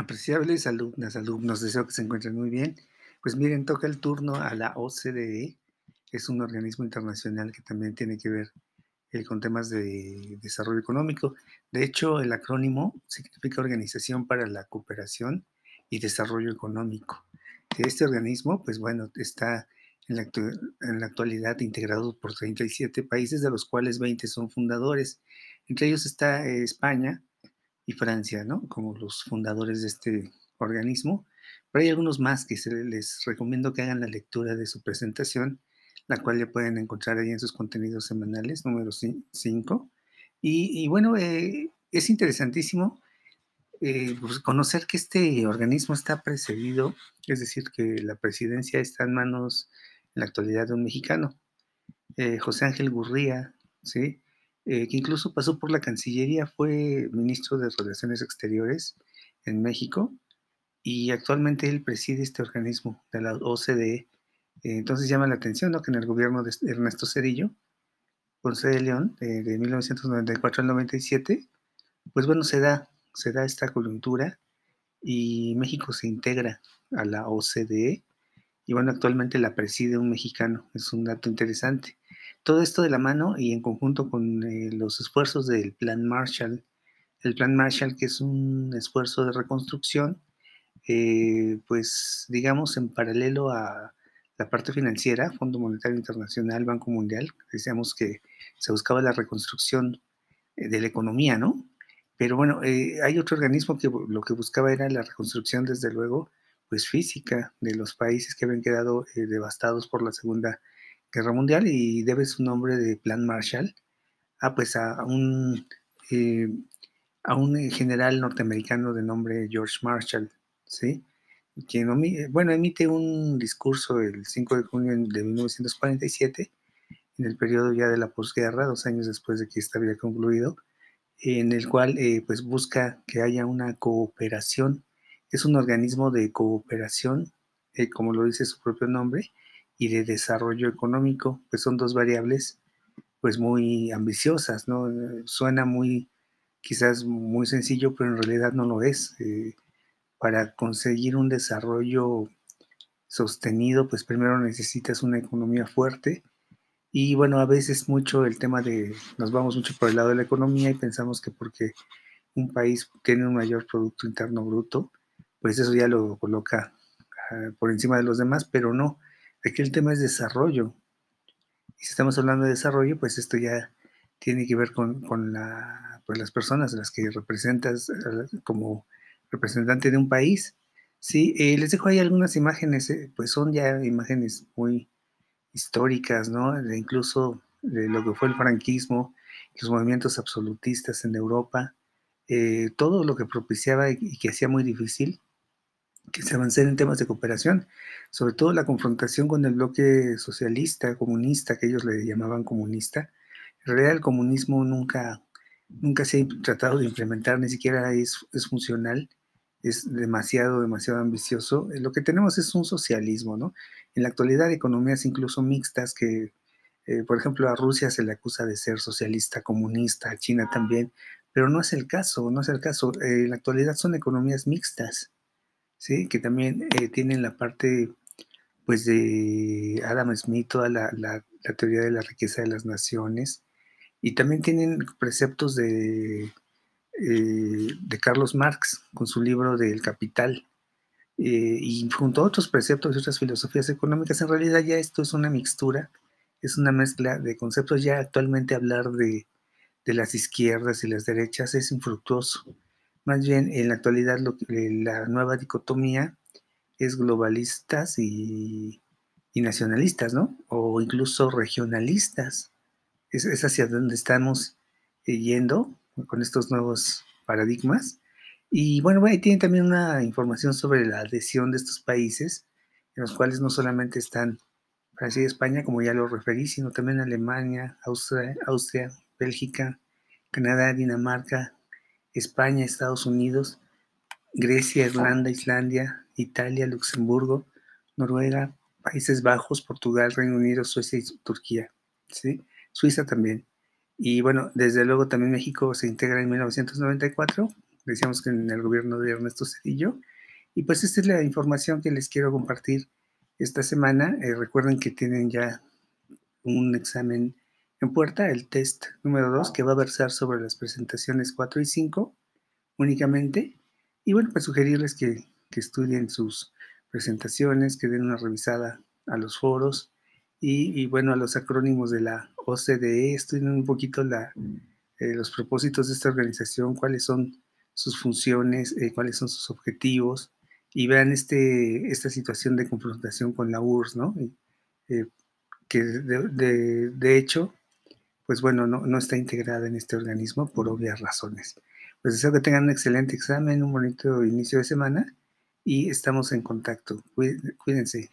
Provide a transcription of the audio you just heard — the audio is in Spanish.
Apreciables alumnas, alumnos, deseo que se encuentren muy bien. Pues miren, toca el turno a la OCDE, es un organismo internacional que también tiene que ver eh, con temas de desarrollo económico. De hecho, el acrónimo significa Organización para la Cooperación y Desarrollo Económico. Este organismo, pues bueno, está en la, en la actualidad integrado por 37 países, de los cuales 20 son fundadores. Entre ellos está eh, España, y Francia, ¿no? Como los fundadores de este organismo. Pero hay algunos más que se les recomiendo que hagan la lectura de su presentación, la cual ya pueden encontrar ahí en sus contenidos semanales, número 5. Y, bueno, eh, es interesantísimo eh, pues, conocer que este organismo está precedido, es decir, que la presidencia está en manos en la actualidad de un mexicano, eh, José Ángel Gurría, ¿sí? Eh, que incluso pasó por la Cancillería, fue ministro de Relaciones Exteriores en México y actualmente él preside este organismo de la OCDE. Eh, entonces llama la atención que en el gobierno de Ernesto Cedillo, Ponce de León, de 1994 al 97, pues bueno, se da, se da esta coyuntura y México se integra a la OCDE y bueno, actualmente la preside un mexicano, es un dato interesante. Todo esto de la mano y en conjunto con eh, los esfuerzos del Plan Marshall, el Plan Marshall que es un esfuerzo de reconstrucción, eh, pues digamos en paralelo a la parte financiera, Fondo Monetario Internacional, Banco Mundial, decíamos que se buscaba la reconstrucción eh, de la economía, ¿no? Pero bueno, hay otro organismo que lo que buscaba era la reconstrucción, desde luego, pues física de los países que habían quedado devastados por la Segunda Guerra Mundial y debe su nombre de Plan Marshall a, pues a un, eh, a un general norteamericano de nombre George Marshall, ¿sí? Quien, bueno, emite un discurso el 5 de junio de 1947, en el periodo ya de la posguerra, dos años después de que esta había concluido, en el cual eh, pues busca que haya una cooperación. Es un organismo de cooperación, eh, como lo dice su propio nombre, y de desarrollo económico, pues son dos variables pues muy ambiciosas, ¿no? Suena muy, quizás muy sencillo, pero en realidad no lo es. Eh, para conseguir un desarrollo sostenido, pues primero necesitas una economía fuerte. Y bueno, a veces mucho el tema de, nos vamos mucho por el lado de la economía y pensamos que porque un país tiene un mayor Producto Interno Bruto, pues eso ya lo coloca ah, por encima de los demás, pero no. Aquí el tema es desarrollo. Y si estamos hablando de desarrollo, pues esto ya tiene que ver con, la, pues las personas a las que representas como representante de un país. Sí, eh, les dejo ahí algunas imágenes, eh, pues son ya imágenes muy históricas, ¿no? incluso de lo que fue el franquismo, los movimientos absolutistas en Europa, eh, todo lo que propiciaba y que hacía muy difícil que se avancen en temas de cooperación, sobre todo la confrontación con el bloque socialista, comunista, que ellos le llamaban comunista. En realidad el comunismo nunca, nunca se ha tratado de implementar, ni siquiera es, es funcional, es demasiado, demasiado ambicioso. Lo que tenemos es un socialismo, ¿no? En la actualidad economías incluso mixtas que, eh, por ejemplo, a Rusia se le acusa de ser socialista, comunista, a China también, pero no es el caso, no es el caso. Eh, en la actualidad son economías mixtas ¿sí? que también eh, tienen la parte pues de Adam Smith, toda la, teoría de la riqueza de las naciones, y también tienen preceptos de, eh, de Carlos Marx con su libro del Capital, eh, y junto a otros preceptos y otras filosofías económicas, en realidad ya esto es una mixtura, es una mezcla de conceptos, ya actualmente hablar de, de las izquierdas y las derechas es infructuoso más bien, en la actualidad, lo la nueva dicotomía es globalistas y, nacionalistas, ¿no? O incluso regionalistas. Es, hacia donde estamos eh, yendo con estos nuevos paradigmas. Y bueno, ahí tienen también una información sobre la adhesión de estos países, en los cuales no solamente están Francia y España, como ya lo referí, sino también Alemania, Austria, Austria Bélgica, Canadá, Dinamarca, España, Estados Unidos, Grecia, Irlanda, Islandia, Italia, Luxemburgo, Noruega, Países Bajos, Portugal, Reino Unido, Suecia y Turquía. ¿sí? Suiza también. Y bueno, desde luego también México se integra en 1994 decíamos que en el gobierno de Ernesto Cedillo. Y pues esta es la información que les quiero compartir esta semana. Eh, recuerden que tienen ya un examen en puerta, el test número 2, que va a versar sobre las presentaciones 4 y 5 únicamente. Y bueno, pues sugerirles que, estudien sus presentaciones, que den una revisada a los foros y, bueno, a los acrónimos de la OCDE, estudien un poquito la, eh, los propósitos de esta organización, cuáles son sus funciones, eh, cuáles son sus objetivos y vean este, esta situación de confrontación con la URSS, ¿no? Eh, que de, hecho, pues bueno, no, no está integrada en este organismo por obvias razones. Pues deseo que tengan un excelente examen, un bonito inicio de semana y estamos en contacto. Cuídense.